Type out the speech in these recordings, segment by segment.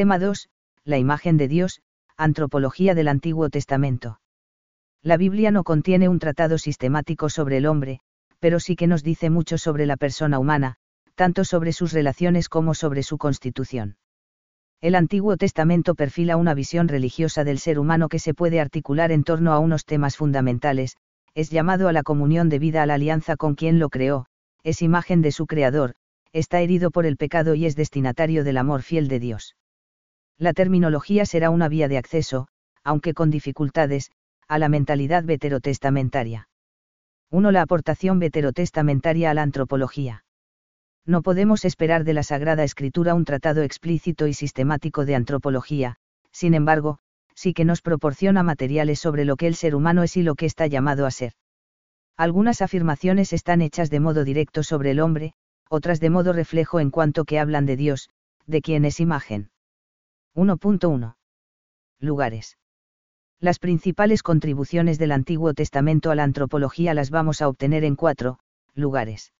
Tema 2. La imagen de Dios, Antropología del Antiguo Testamento. La Biblia no contiene un tratado sistemático sobre el hombre, pero sí que nos dice mucho sobre la persona humana, tanto sobre sus relaciones como sobre su constitución. El Antiguo Testamento perfila una visión religiosa del ser humano que se puede articular en torno a unos temas fundamentales, es llamado a la comunión de vida a la alianza con quien lo creó, es imagen de su creador, está herido por el pecado y es destinatario del amor fiel de Dios. La terminología será una vía de acceso, aunque con dificultades, a la mentalidad veterotestamentaria. 1. La aportación veterotestamentaria a la antropología. No podemos esperar de la Sagrada Escritura un tratado explícito y sistemático de antropología, sin embargo, sí que nos proporciona materiales sobre lo que el ser humano es y lo que está llamado a ser. Algunas afirmaciones están hechas de modo directo sobre el hombre, otras de modo reflejo en cuanto que hablan de Dios, de quien es imagen. 1.1. Lugares. Las principales contribuciones del Antiguo Testamento a la antropología las vamos a obtener en cuatro lugares.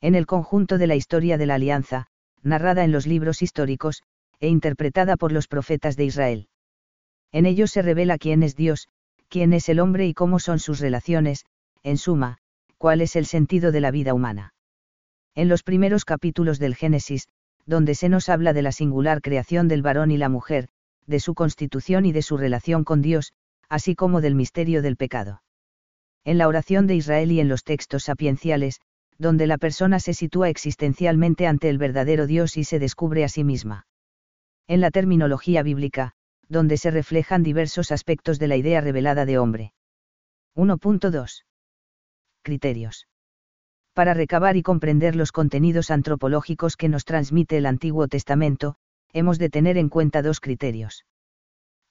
En el conjunto de la historia de la Alianza, narrada en los libros históricos, e interpretada por los profetas de Israel. En ellos se revela quién es Dios, quién es el hombre y cómo son sus relaciones, en suma, cuál es el sentido de la vida humana. En los primeros capítulos del Génesis, donde se nos habla de la singular creación del varón y la mujer, de su constitución y de su relación con Dios, así como del misterio del pecado. En la oración de Israel y en los textos sapienciales, donde la persona se sitúa existencialmente ante el verdadero Dios y se descubre a sí misma. En la terminología bíblica, donde se reflejan diversos aspectos de la idea revelada de hombre. 1.2. Criterios. Para recabar y comprender los contenidos antropológicos que nos transmite el Antiguo Testamento, hemos de tener en cuenta dos criterios.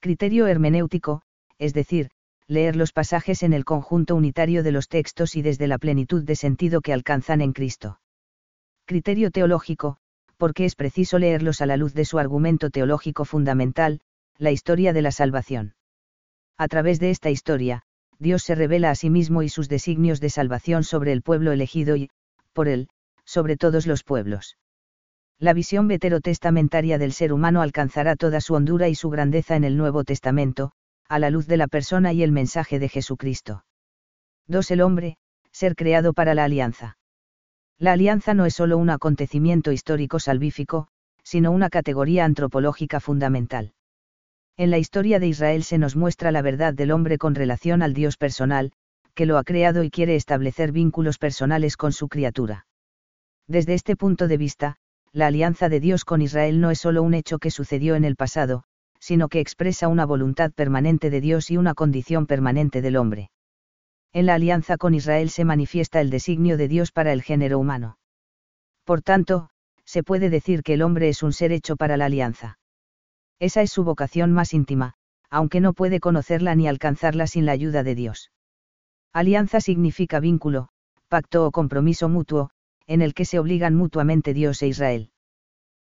Criterio hermenéutico, es decir, leer los pasajes en el conjunto unitario de los textos y desde la plenitud de sentido que alcanzan en Cristo. Criterio teológico, porque es preciso leerlos a la luz de su argumento teológico fundamental, la historia de la salvación. A través de esta historia, Dios se revela a sí mismo y sus designios de salvación sobre el pueblo elegido y, por él, sobre todos los pueblos. La visión veterotestamentaria del ser humano alcanzará toda su hondura y su grandeza en el Nuevo Testamento, a la luz de la persona y el mensaje de Jesucristo. 2. El hombre, ser creado para la alianza. La alianza no es solo un acontecimiento histórico salvífico, sino una categoría antropológica fundamental. En la historia de Israel se nos muestra la verdad del hombre con relación al Dios personal, que lo ha creado y quiere establecer vínculos personales con su criatura. Desde este punto de vista, la alianza de Dios con Israel no es solo un hecho que sucedió en el pasado, sino que expresa una voluntad permanente de Dios y una condición permanente del hombre. En la alianza con Israel se manifiesta el designio de Dios para el género humano. Por tanto, se puede decir que el hombre es un ser hecho para la alianza. Esa es su vocación más íntima, aunque no puede conocerla ni alcanzarla sin la ayuda de Dios. Alianza significa vínculo, pacto o compromiso mutuo, en el que se obligan mutuamente Dios e Israel.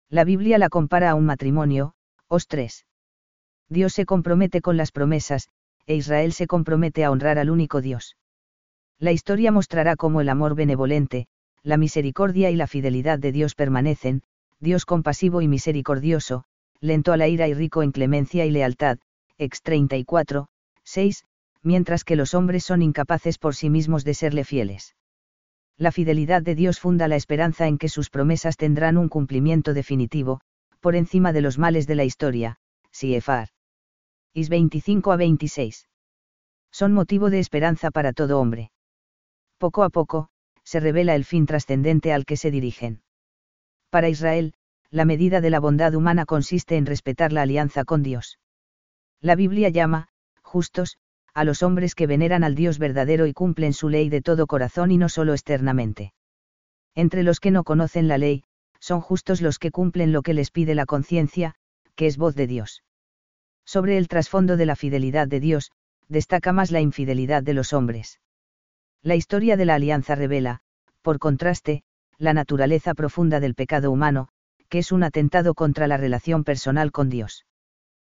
La Biblia la compara a un matrimonio, os tres. Dios se compromete con las promesas, e Israel se compromete a honrar al único Dios. La historia mostrará cómo el amor benevolente, la misericordia y la fidelidad de Dios permanecen, Dios compasivo y misericordioso, lento a la ira y rico en clemencia y lealtad, ex 34, 6, mientras que los hombres son incapaces por sí mismos de serle fieles. La fidelidad de Dios funda la esperanza en que sus promesas tendrán un cumplimiento definitivo, por encima de los males de la historia, Siefar. Is 25 a 26. Son motivo de esperanza para todo hombre. Poco a poco, se revela el fin trascendente al que se dirigen. Para Israel, la medida de la bondad humana consiste en respetar la alianza con Dios. La Biblia llama, justos, a los hombres que veneran al Dios verdadero y cumplen su ley de todo corazón y no solo externamente. Entre los que no conocen la ley, son justos los que cumplen lo que les pide la conciencia, que es voz de Dios. Sobre el trasfondo de la fidelidad de Dios, destaca más la infidelidad de los hombres. La historia de la alianza revela, por contraste, la naturaleza profunda del pecado humano, que es un atentado contra la relación personal con Dios.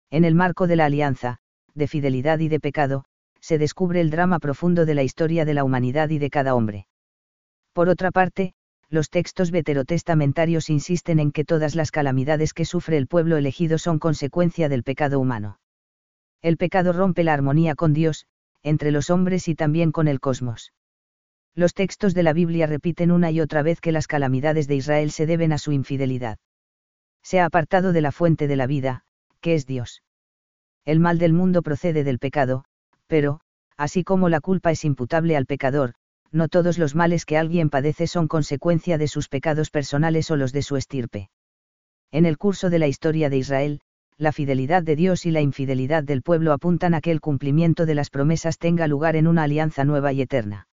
En el marco de la alianza, de fidelidad y de pecado, se descubre el drama profundo de la historia de la humanidad y de cada hombre. Por otra parte, los textos veterotestamentarios insisten en que todas las calamidades que sufre el pueblo elegido son consecuencia del pecado humano. El pecado rompe la armonía con Dios, entre los hombres y también con el cosmos. Los textos de la Biblia repiten una y otra vez que las calamidades de Israel se deben a su infidelidad. Se ha apartado de la fuente de la vida, que es Dios. El mal del mundo procede del pecado, pero, así como la culpa es imputable al pecador, no todos los males que alguien padece son consecuencia de sus pecados personales o los de su estirpe. En el curso de la historia de Israel, la fidelidad de Dios y la infidelidad del pueblo apuntan a que el cumplimiento de las promesas tenga lugar en una alianza nueva y eterna.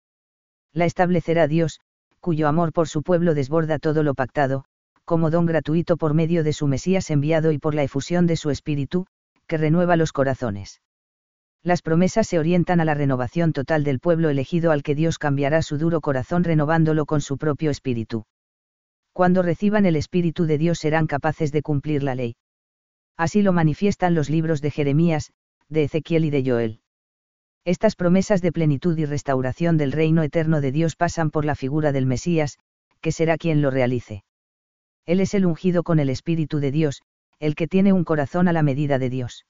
La establecerá Dios, cuyo amor por su pueblo desborda todo lo pactado, como don gratuito por medio de su Mesías enviado y por la efusión de su Espíritu, que renueva los corazones. Las promesas se orientan a la renovación total del pueblo elegido al que Dios cambiará su duro corazón renovándolo con su propio espíritu. Cuando reciban el espíritu de Dios serán capaces de cumplir la ley. Así lo manifiestan los libros de Jeremías, de Ezequiel y de Joel. Estas promesas de plenitud y restauración del reino eterno de Dios pasan por la figura del Mesías, que será quien lo realice. Él es el ungido con el Espíritu de Dios, el que tiene un corazón a la medida de Dios.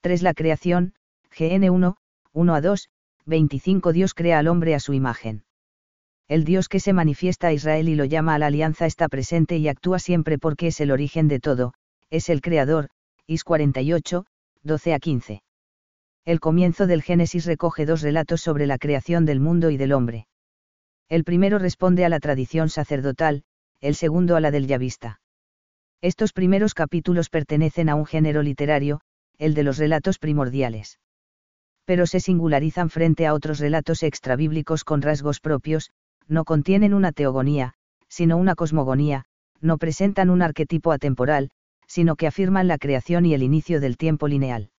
3. La creación, GN 1, 1 a 2, 25 Dios crea al hombre a su imagen. El Dios que se manifiesta a Israel y lo llama a la alianza está presente y actúa siempre porque es el origen de todo, es el Creador, Is 48, 12 a 15. El comienzo del Génesis recoge dos relatos sobre la creación del mundo y del hombre. El primero responde a la tradición sacerdotal, el segundo a la del yavista. Estos primeros capítulos pertenecen a un género literario, el de los relatos primordiales pero se singularizan frente a otros relatos extrabíblicos con rasgos propios, no contienen una teogonía, sino una cosmogonía, no presentan un arquetipo atemporal, sino que afirman la creación y el inicio del tiempo lineal.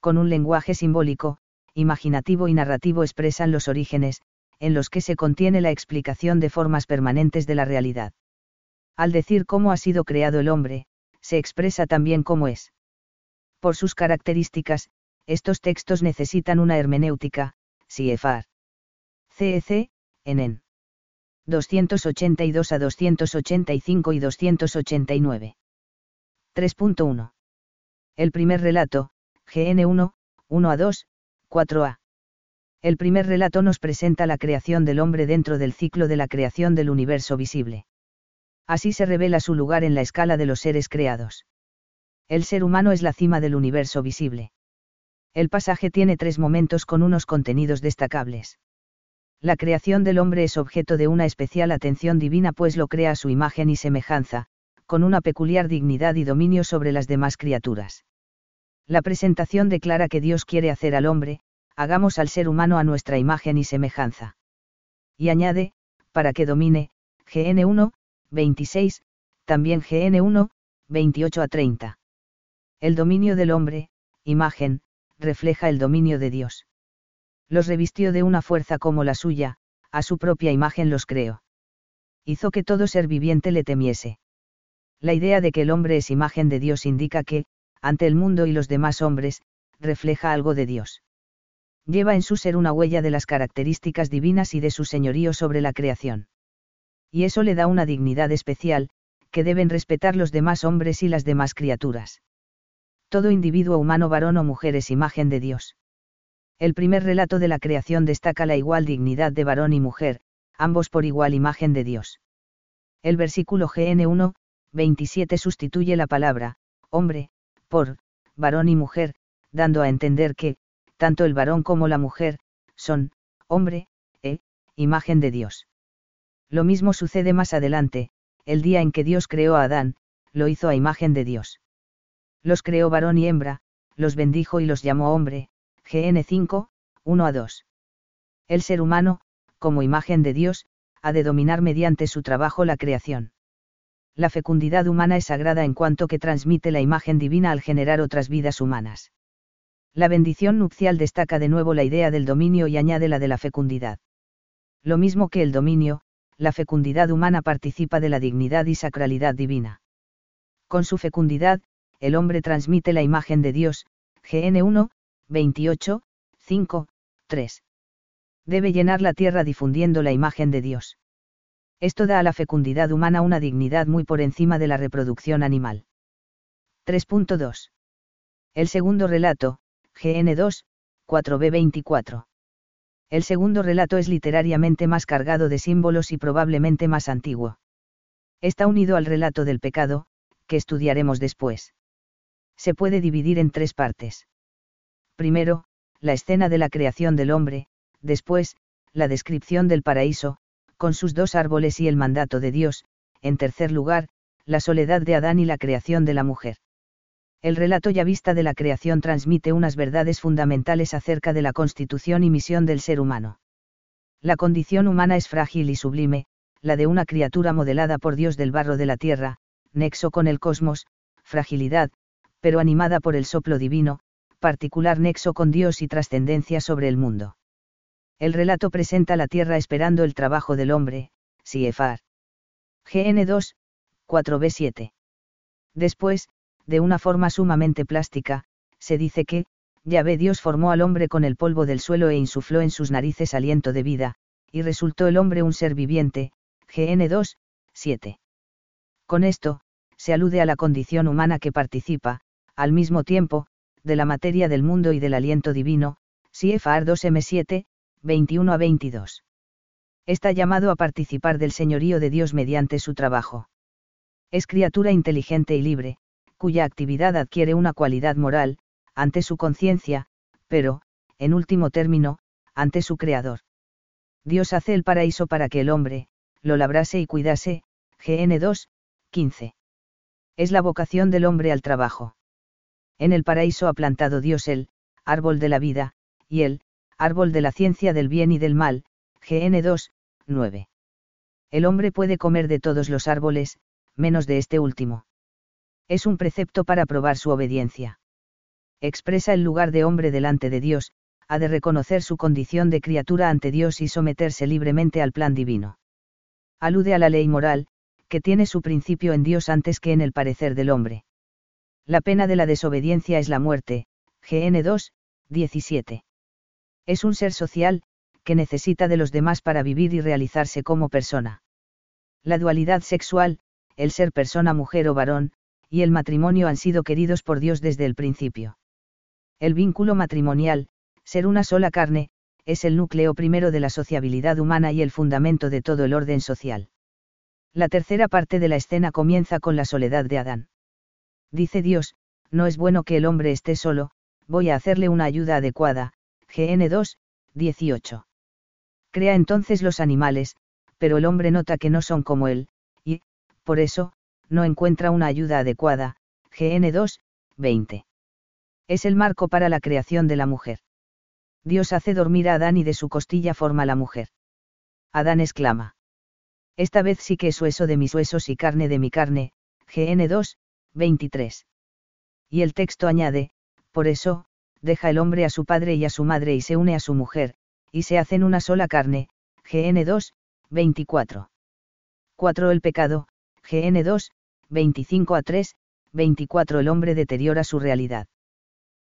Con un lenguaje simbólico, imaginativo y narrativo expresan los orígenes, en los que se contiene la explicación de formas permanentes de la realidad. Al decir cómo ha sido creado el hombre, se expresa también cómo es. Por sus características, estos textos necesitan una hermenéutica, CIEFAR. CEC, en 282 a 285 y 289. 3.1. El primer relato, GN1, 1 a 2, 4a. El primer relato nos presenta la creación del hombre dentro del ciclo de la creación del universo visible. Así se revela su lugar en la escala de los seres creados. El ser humano es la cima del universo visible. El pasaje tiene tres momentos con unos contenidos destacables. La creación del hombre es objeto de una especial atención divina pues lo crea a su imagen y semejanza, con una peculiar dignidad y dominio sobre las demás criaturas. La presentación declara que Dios quiere hacer al hombre, hagamos al ser humano a nuestra imagen y semejanza. Y añade, para que domine, GN1, 26, también GN1, 28 a 30. El dominio del hombre, imagen, refleja el dominio de Dios. Los revistió de una fuerza como la suya, a su propia imagen los creó. Hizo que todo ser viviente le temiese. La idea de que el hombre es imagen de Dios indica que, ante el mundo y los demás hombres, refleja algo de Dios. Lleva en su ser una huella de las características divinas y de su señorío sobre la creación. Y eso le da una dignidad especial, que deben respetar los demás hombres y las demás criaturas todo individuo humano varón o mujer es imagen de Dios. El primer relato de la creación destaca la igual dignidad de varón y mujer, ambos por igual imagen de Dios. El versículo GN1, 27 sustituye la palabra, hombre, por, varón y mujer, dando a entender que, tanto el varón como la mujer, son, hombre, e, imagen de Dios. Lo mismo sucede más adelante, el día en que Dios creó a Adán, lo hizo a imagen de Dios los creó varón y hembra, los bendijo y los llamó hombre, GN 5, 1 a 2. El ser humano, como imagen de Dios, ha de dominar mediante su trabajo la creación. La fecundidad humana es sagrada en cuanto que transmite la imagen divina al generar otras vidas humanas. La bendición nupcial destaca de nuevo la idea del dominio y añade la de la fecundidad. Lo mismo que el dominio, la fecundidad humana participa de la dignidad y sacralidad divina. Con su fecundidad, el hombre transmite la imagen de Dios, GN 1, 28, 5, 3. Debe llenar la tierra difundiendo la imagen de Dios. Esto da a la fecundidad humana una dignidad muy por encima de la reproducción animal. 3.2. El segundo relato, GN2, 4b24. El segundo relato es literariamente más cargado de símbolos y probablemente más antiguo. Está unido al relato del pecado, que estudiaremos después. Se puede dividir en tres partes. Primero, la escena de la creación del hombre, después, la descripción del paraíso, con sus dos árboles y el mandato de Dios, en tercer lugar, la soledad de Adán y la creación de la mujer. El relato ya vista de la creación transmite unas verdades fundamentales acerca de la constitución y misión del ser humano. La condición humana es frágil y sublime, la de una criatura modelada por Dios del barro de la tierra, nexo con el cosmos, fragilidad, pero animada por el soplo divino, particular nexo con Dios y trascendencia sobre el mundo. El relato presenta la tierra esperando el trabajo del hombre, Siefar. GN2, 4b7. Después, de una forma sumamente plástica, se dice que, ve Dios formó al hombre con el polvo del suelo e insufló en sus narices aliento de vida, y resultó el hombre un ser viviente, GN 2, 7. Con esto, se alude a la condición humana que participa, al mismo tiempo, de la materia del mundo y del aliento divino, CFR 2M7, 21 a 22. Está llamado a participar del señorío de Dios mediante su trabajo. Es criatura inteligente y libre, cuya actividad adquiere una cualidad moral, ante su conciencia, pero, en último término, ante su Creador. Dios hace el paraíso para que el hombre, lo labrase y cuidase, GN 2, 15. Es la vocación del hombre al trabajo. En el paraíso ha plantado Dios el, árbol de la vida, y el, árbol de la ciencia del bien y del mal, GN 2, 9. El hombre puede comer de todos los árboles, menos de este último es un precepto para probar su obediencia. Expresa el lugar de hombre delante de Dios, ha de reconocer su condición de criatura ante Dios y someterse libremente al plan divino. Alude a la ley moral, que tiene su principio en Dios antes que en el parecer del hombre. La pena de la desobediencia es la muerte, GN 2, 17. Es un ser social, que necesita de los demás para vivir y realizarse como persona. La dualidad sexual, el ser persona mujer o varón, y el matrimonio han sido queridos por Dios desde el principio. El vínculo matrimonial, ser una sola carne, es el núcleo primero de la sociabilidad humana y el fundamento de todo el orden social. La tercera parte de la escena comienza con la soledad de Adán. Dice Dios, no es bueno que el hombre esté solo, voy a hacerle una ayuda adecuada, GN 2, 18. Crea entonces los animales, pero el hombre nota que no son como él, y, por eso, no encuentra una ayuda adecuada, GN 2, 20. Es el marco para la creación de la mujer. Dios hace dormir a Adán y de su costilla forma la mujer. Adán exclama. Esta vez sí que es hueso de mis huesos y carne de mi carne, GN 2, 23. Y el texto añade, por eso, deja el hombre a su padre y a su madre y se une a su mujer, y se hacen una sola carne, GN 2, 24. 4. El pecado, GN 2, 25 a 3, 24 El hombre deteriora su realidad.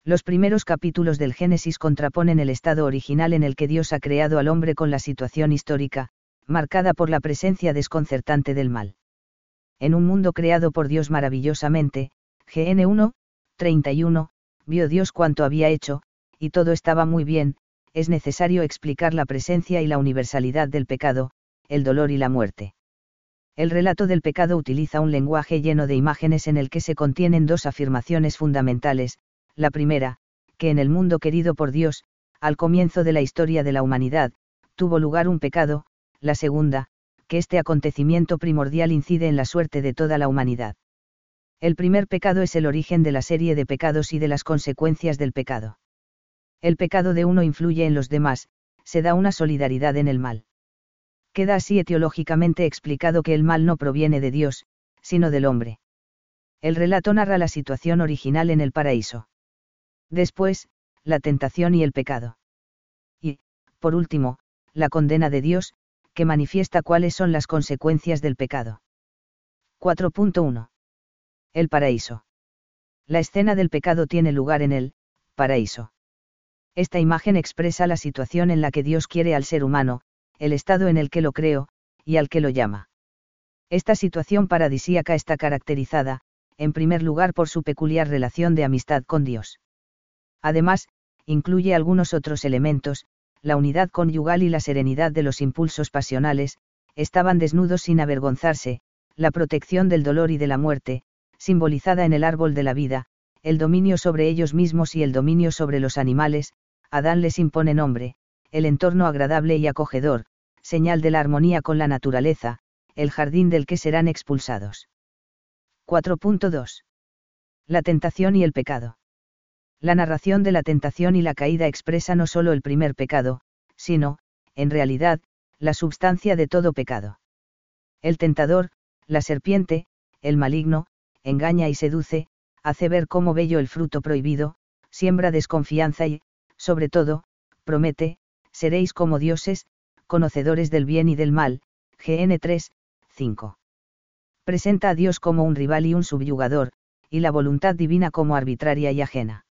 Los primeros capítulos del Génesis contraponen el estado original en el que Dios ha creado al hombre con la situación histórica, marcada por la presencia desconcertante del mal. En un mundo creado por Dios maravillosamente, GN 1, 31, vio Dios cuanto había hecho, y todo estaba muy bien, es necesario explicar la presencia y la universalidad del pecado, el dolor y la muerte. El relato del pecado utiliza un lenguaje lleno de imágenes en el que se contienen dos afirmaciones fundamentales, la primera, que en el mundo querido por Dios, al comienzo de la historia de la humanidad, tuvo lugar un pecado, la segunda, que este acontecimiento primordial incide en la suerte de toda la humanidad. El primer pecado es el origen de la serie de pecados y de las consecuencias del pecado. El pecado de uno influye en los demás, se da una solidaridad en el mal. Queda así etiológicamente explicado que el mal no proviene de Dios, sino del hombre. El relato narra la situación original en el paraíso. Después, la tentación y el pecado. Y, por último, la condena de Dios, que manifiesta cuáles son las consecuencias del pecado. 4.1. El paraíso. La escena del pecado tiene lugar en el paraíso. Esta imagen expresa la situación en la que Dios quiere al ser humano, el estado en el que lo creo, y al que lo llama. Esta situación paradisíaca está caracterizada, en primer lugar por su peculiar relación de amistad con Dios. Además, incluye algunos otros elementos, la unidad conyugal y la serenidad de los impulsos pasionales, estaban desnudos sin avergonzarse, la protección del dolor y de la muerte, simbolizada en el árbol de la vida, el dominio sobre ellos mismos y el dominio sobre los animales, Adán les impone nombre, el entorno agradable y acogedor, señal de la armonía con la naturaleza, el jardín del que serán expulsados. 4.2. La tentación y el pecado. La narración de la tentación y la caída expresa no solo el primer pecado, sino, en realidad, la substancia de todo pecado. El tentador, la serpiente, el maligno, engaña y seduce, hace ver cómo bello el fruto prohibido, siembra desconfianza y, sobre todo, promete, seréis como dioses, conocedores del bien y del mal, GN 3, 5. Presenta a Dios como un rival y un subyugador, y la voluntad divina como arbitraria y ajena.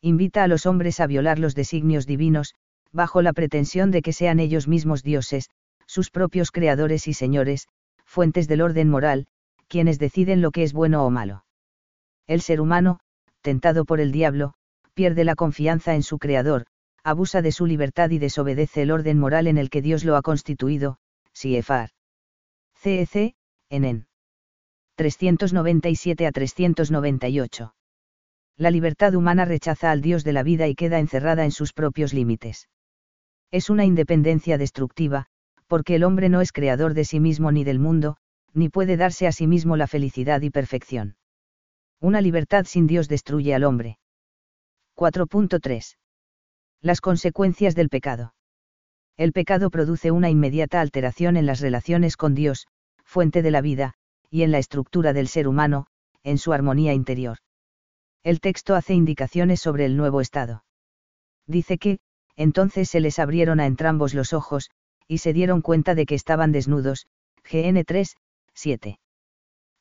Invita a los hombres a violar los designios divinos, bajo la pretensión de que sean ellos mismos dioses, sus propios creadores y señores, fuentes del orden moral, quienes deciden lo que es bueno o malo. El ser humano, tentado por el diablo, pierde la confianza en su creador, abusa de su libertad y desobedece el orden moral en el que Dios lo ha constituido, Siefar. CEC, en 397 a 398. La libertad humana rechaza al Dios de la vida y queda encerrada en sus propios límites. Es una independencia destructiva, porque el hombre no es creador de sí mismo ni del mundo, ni puede darse a sí mismo la felicidad y perfección. Una libertad sin Dios destruye al hombre. 4.3. Las consecuencias del pecado. El pecado produce una inmediata alteración en las relaciones con Dios, fuente de la vida, y en la estructura del ser humano, en su armonía interior. El texto hace indicaciones sobre el nuevo estado. Dice que, entonces se les abrieron a entrambos los ojos, y se dieron cuenta de que estaban desnudos, GN 3, 7.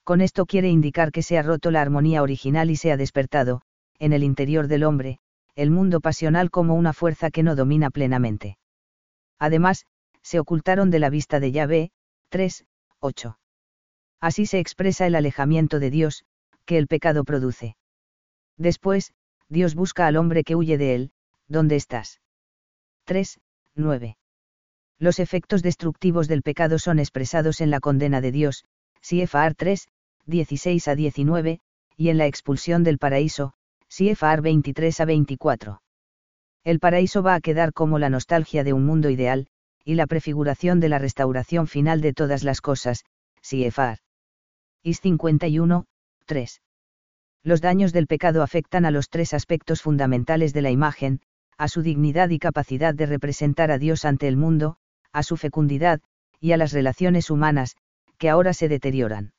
Con esto quiere indicar que se ha roto la armonía original y se ha despertado, en el interior del hombre, el mundo pasional como una fuerza que no domina plenamente. Además, se ocultaron de la vista de Yahvé, 3, 8. Así se expresa el alejamiento de Dios, que el pecado produce. Después, Dios busca al hombre que huye de él, ¿dónde estás? 3, 9. Los efectos destructivos del pecado son expresados en la condena de Dios, CFR 3, 16 a 19, y en la expulsión del paraíso, CFR 23 a 24. El paraíso va a quedar como la nostalgia de un mundo ideal, y la prefiguración de la restauración final de todas las cosas, CFR. Is 51, 3. Los daños del pecado afectan a los tres aspectos fundamentales de la imagen, a su dignidad y capacidad de representar a Dios ante el mundo, a su fecundidad, y a las relaciones humanas, que ahora se deterioran.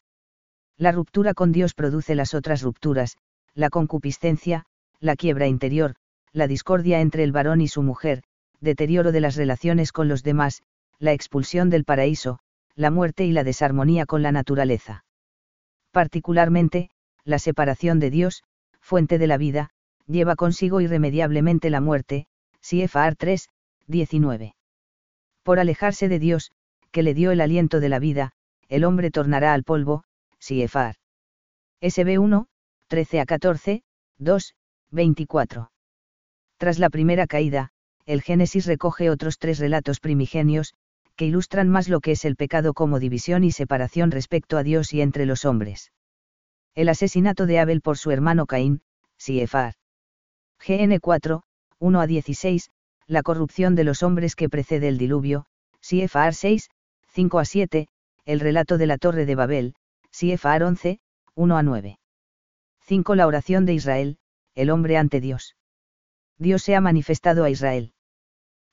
La ruptura con Dios produce las otras rupturas, la concupiscencia, la quiebra interior, la discordia entre el varón y su mujer, deterioro de las relaciones con los demás, la expulsión del paraíso, la muerte y la desarmonía con la naturaleza. Particularmente, la separación de Dios, fuente de la vida, lleva consigo irremediablemente la muerte, CFR 3, 19. Por alejarse de Dios, que le dio el aliento de la vida, el hombre tornará al polvo, CFR. SB 1, 13 a 14, 2, 24. Tras la primera caída, el Génesis recoge otros tres relatos primigenios, que ilustran más lo que es el pecado como división y separación respecto a Dios y entre los hombres. El asesinato de Abel por su hermano Caín, CFR. GN 4, 1 a 16, la corrupción de los hombres que precede el diluvio, CFR 6, 5 a 7, el relato de la Torre de Babel, CFR 11, 1 a 9. 5. La oración de Israel, el hombre ante Dios. Dios se ha manifestado a Israel.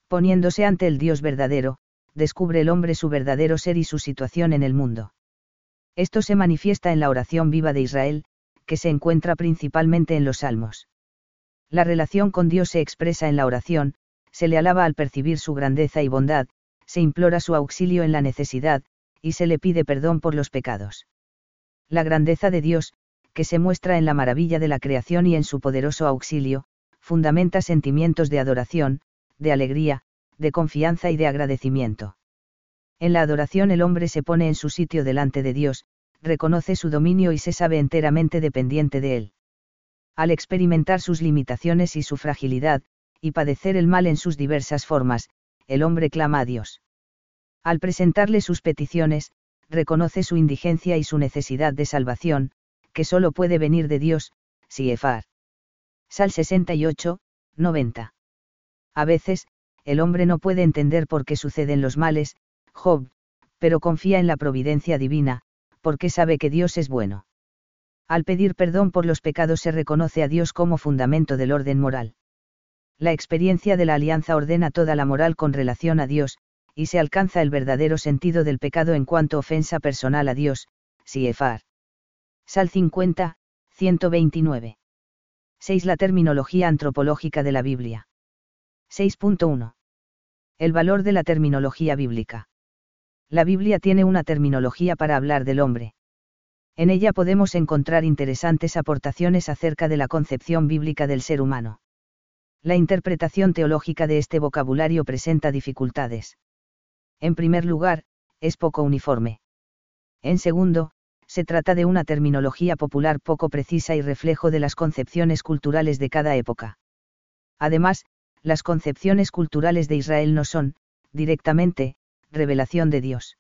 Poniéndose ante el Dios verdadero, descubre el hombre su verdadero ser y su situación en el mundo. Esto se manifiesta en la oración viva de Israel, que se encuentra principalmente en los salmos. La relación con Dios se expresa en la oración, se le alaba al percibir su grandeza y bondad, se implora su auxilio en la necesidad, y se le pide perdón por los pecados. La grandeza de Dios, que se muestra en la maravilla de la creación y en su poderoso auxilio, fundamenta sentimientos de adoración, de alegría, de confianza y de agradecimiento. En la adoración el hombre se pone en su sitio delante de Dios, reconoce su dominio y se sabe enteramente dependiente de él. Al experimentar sus limitaciones y su fragilidad, y padecer el mal en sus diversas formas, el hombre clama a Dios. Al presentarle sus peticiones, reconoce su indigencia y su necesidad de salvación, que solo puede venir de Dios, Siefar. Sal 68, 90. A veces, el hombre no puede entender por qué suceden los males, Job, pero confía en la providencia divina, porque sabe que Dios es bueno. Al pedir perdón por los pecados se reconoce a Dios como fundamento del orden moral. La experiencia de la alianza ordena toda la moral con relación a Dios, y se alcanza el verdadero sentido del pecado en cuanto ofensa personal a Dios, Siefar. Sal 50, 129. 6. La terminología antropológica de la Biblia. 6.1. El valor de la terminología bíblica. La Biblia tiene una terminología para hablar del hombre. En ella podemos encontrar interesantes aportaciones acerca de la concepción bíblica del ser humano. La interpretación teológica de este vocabulario presenta dificultades. En primer lugar, es poco uniforme. En segundo, se trata de una terminología popular poco precisa y reflejo de las concepciones culturales de cada época. Además, las concepciones culturales de Israel no son, directamente, revelación de Dios.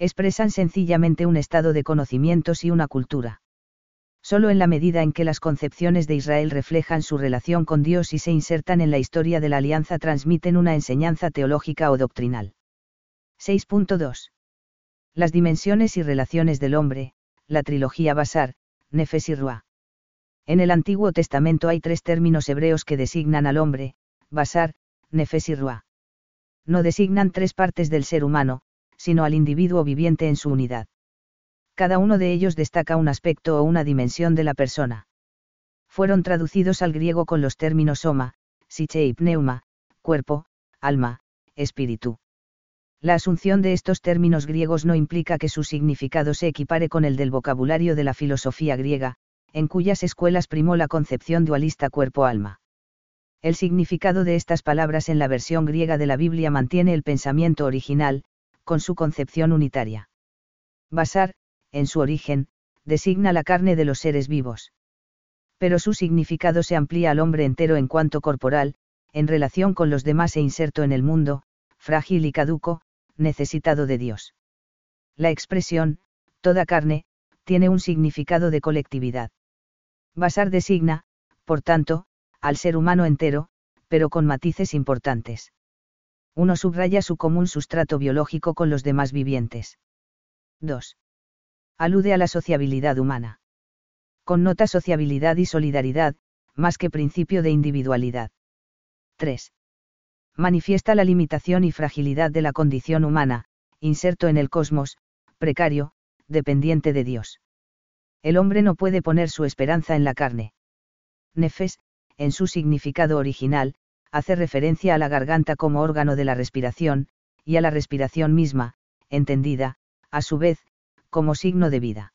Expresan sencillamente un estado de conocimientos y una cultura. Solo en la medida en que las concepciones de Israel reflejan su relación con Dios y se insertan en la historia de la alianza transmiten una enseñanza teológica o doctrinal. 6.2. Las dimensiones y relaciones del hombre, la trilogía Basar, Nefes y Ruah. En el Antiguo Testamento hay tres términos hebreos que designan al hombre, Basar, Nefes y Ruah no designan tres partes del ser humano, sino al individuo viviente en su unidad. Cada uno de ellos destaca un aspecto o una dimensión de la persona. Fueron traducidos al griego con los términos soma, psiche y pneuma, cuerpo, alma, espíritu. La asunción de estos términos griegos no implica que su significado se equipare con el del vocabulario de la filosofía griega, en cuyas escuelas primó la concepción dualista cuerpo-alma. El significado de estas palabras en la versión griega de la Biblia mantiene el pensamiento original, con su concepción unitaria. Basar, en su origen, designa la carne de los seres vivos. Pero su significado se amplía al hombre entero en cuanto corporal, en relación con los demás e inserto en el mundo, frágil y caduco, necesitado de Dios. La expresión, toda carne, tiene un significado de colectividad. Basar designa, por tanto, al ser humano entero, pero con matices importantes. Uno subraya su común sustrato biológico con los demás vivientes. 2. Alude a la sociabilidad humana. Connota sociabilidad y solidaridad, más que principio de individualidad. 3. Manifiesta la limitación y fragilidad de la condición humana, inserto en el cosmos, precario, dependiente de Dios. El hombre no puede poner su esperanza en la carne. Nefes, en su significado original, hace referencia a la garganta como órgano de la respiración, y a la respiración misma, entendida, a su vez, como signo de vida.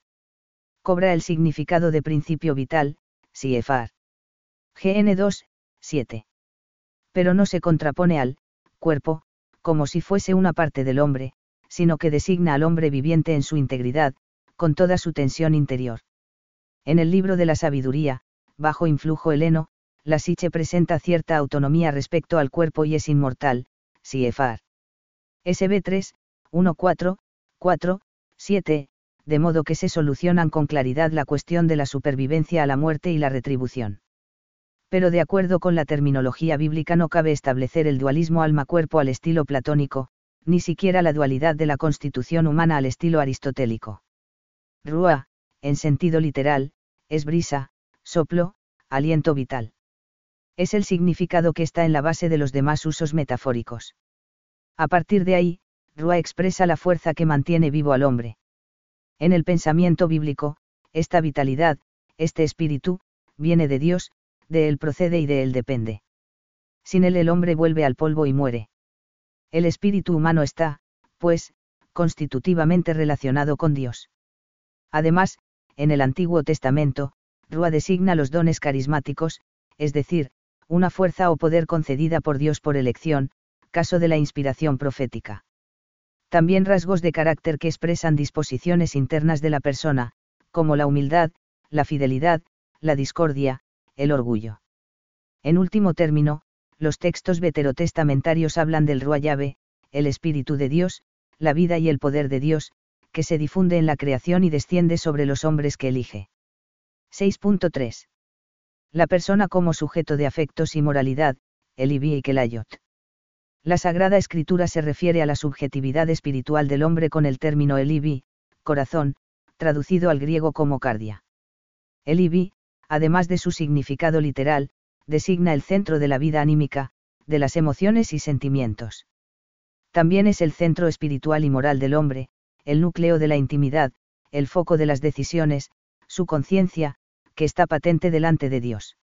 Cobra el significado de principio vital, Siefar. GN 2, 7. Pero no se contrapone al cuerpo, como si fuese una parte del hombre, sino que designa al hombre viviente en su integridad, con toda su tensión interior. En el libro de la sabiduría, bajo influjo heleno, la Siche presenta cierta autonomía respecto al cuerpo y es inmortal, Siefar. SB 3, 1 4, 4, 7, de modo que se solucionan con claridad la cuestión de la supervivencia a la muerte y la retribución. Pero de acuerdo con la terminología bíblica no cabe establecer el dualismo alma-cuerpo al estilo platónico, ni siquiera la dualidad de la constitución humana al estilo aristotélico. Rúa, en sentido literal, es brisa, soplo, aliento vital es el significado que está en la base de los demás usos metafóricos. A partir de ahí, Rua expresa la fuerza que mantiene vivo al hombre. En el pensamiento bíblico, esta vitalidad, este espíritu, viene de Dios, de él procede y de él depende. Sin él el hombre vuelve al polvo y muere. El espíritu humano está, pues, constitutivamente relacionado con Dios. Además, en el Antiguo Testamento, Rua designa los dones carismáticos, es decir, una fuerza o poder concedida por Dios por elección, caso de la inspiración profética. También rasgos de carácter que expresan disposiciones internas de la persona, como la humildad, la fidelidad, la discordia, el orgullo. En último término, los textos veterotestamentarios hablan del Ruayave, el Espíritu de Dios, la vida y el poder de Dios, que se difunde en la creación y desciende sobre los hombres que elige. 6.3. La persona como sujeto de afectos y moralidad, el Ibi y Kelayot. La Sagrada Escritura se refiere a la subjetividad espiritual del hombre con el término Elibi, corazón, traducido al griego como cardia. Elibi, además de su significado literal, designa el centro de la vida anímica, de las emociones y sentimientos. También es el centro espiritual y moral del hombre, el núcleo de la intimidad, el foco de las decisiones, su conciencia, que está patente delante de Dios.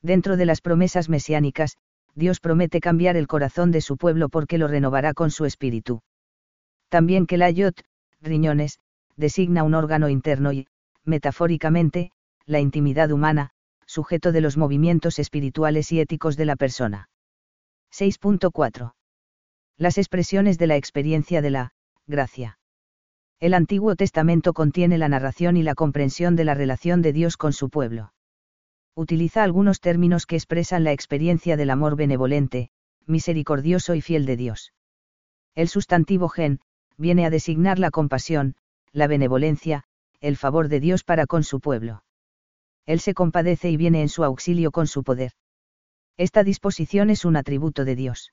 Dentro de las promesas mesiánicas, Dios promete cambiar el corazón de su pueblo porque lo renovará con su espíritu. También que la yot, riñones, designa un órgano interno y, metafóricamente, la intimidad humana, sujeto de los movimientos espirituales y éticos de la persona. 6.4. Las expresiones de la experiencia de la gracia. El Antiguo Testamento contiene la narración y la comprensión de la relación de Dios con su pueblo utiliza algunos términos que expresan la experiencia del amor benevolente, misericordioso y fiel de Dios. El sustantivo gen, viene a designar la compasión, la benevolencia, el favor de Dios para con su pueblo. Él se compadece y viene en su auxilio con su poder. Esta disposición es un atributo de Dios.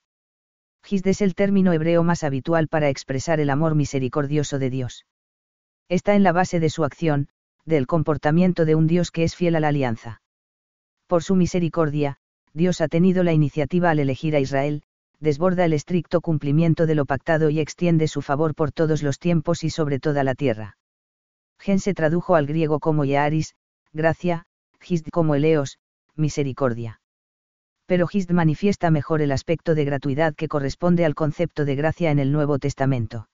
Gisd es el término hebreo más habitual para expresar el amor misericordioso de Dios. Está en la base de su acción, del comportamiento de un Dios que es fiel a la alianza. Por su misericordia, Dios ha tenido la iniciativa al elegir a Israel, desborda el estricto cumplimiento de lo pactado y extiende su favor por todos los tiempos y sobre toda la tierra. Gen se tradujo al griego como Yearis, gracia, Gisd como Eleos, misericordia. Pero Gisd manifiesta mejor el aspecto de gratuidad que corresponde al concepto de gracia en el Nuevo Testamento.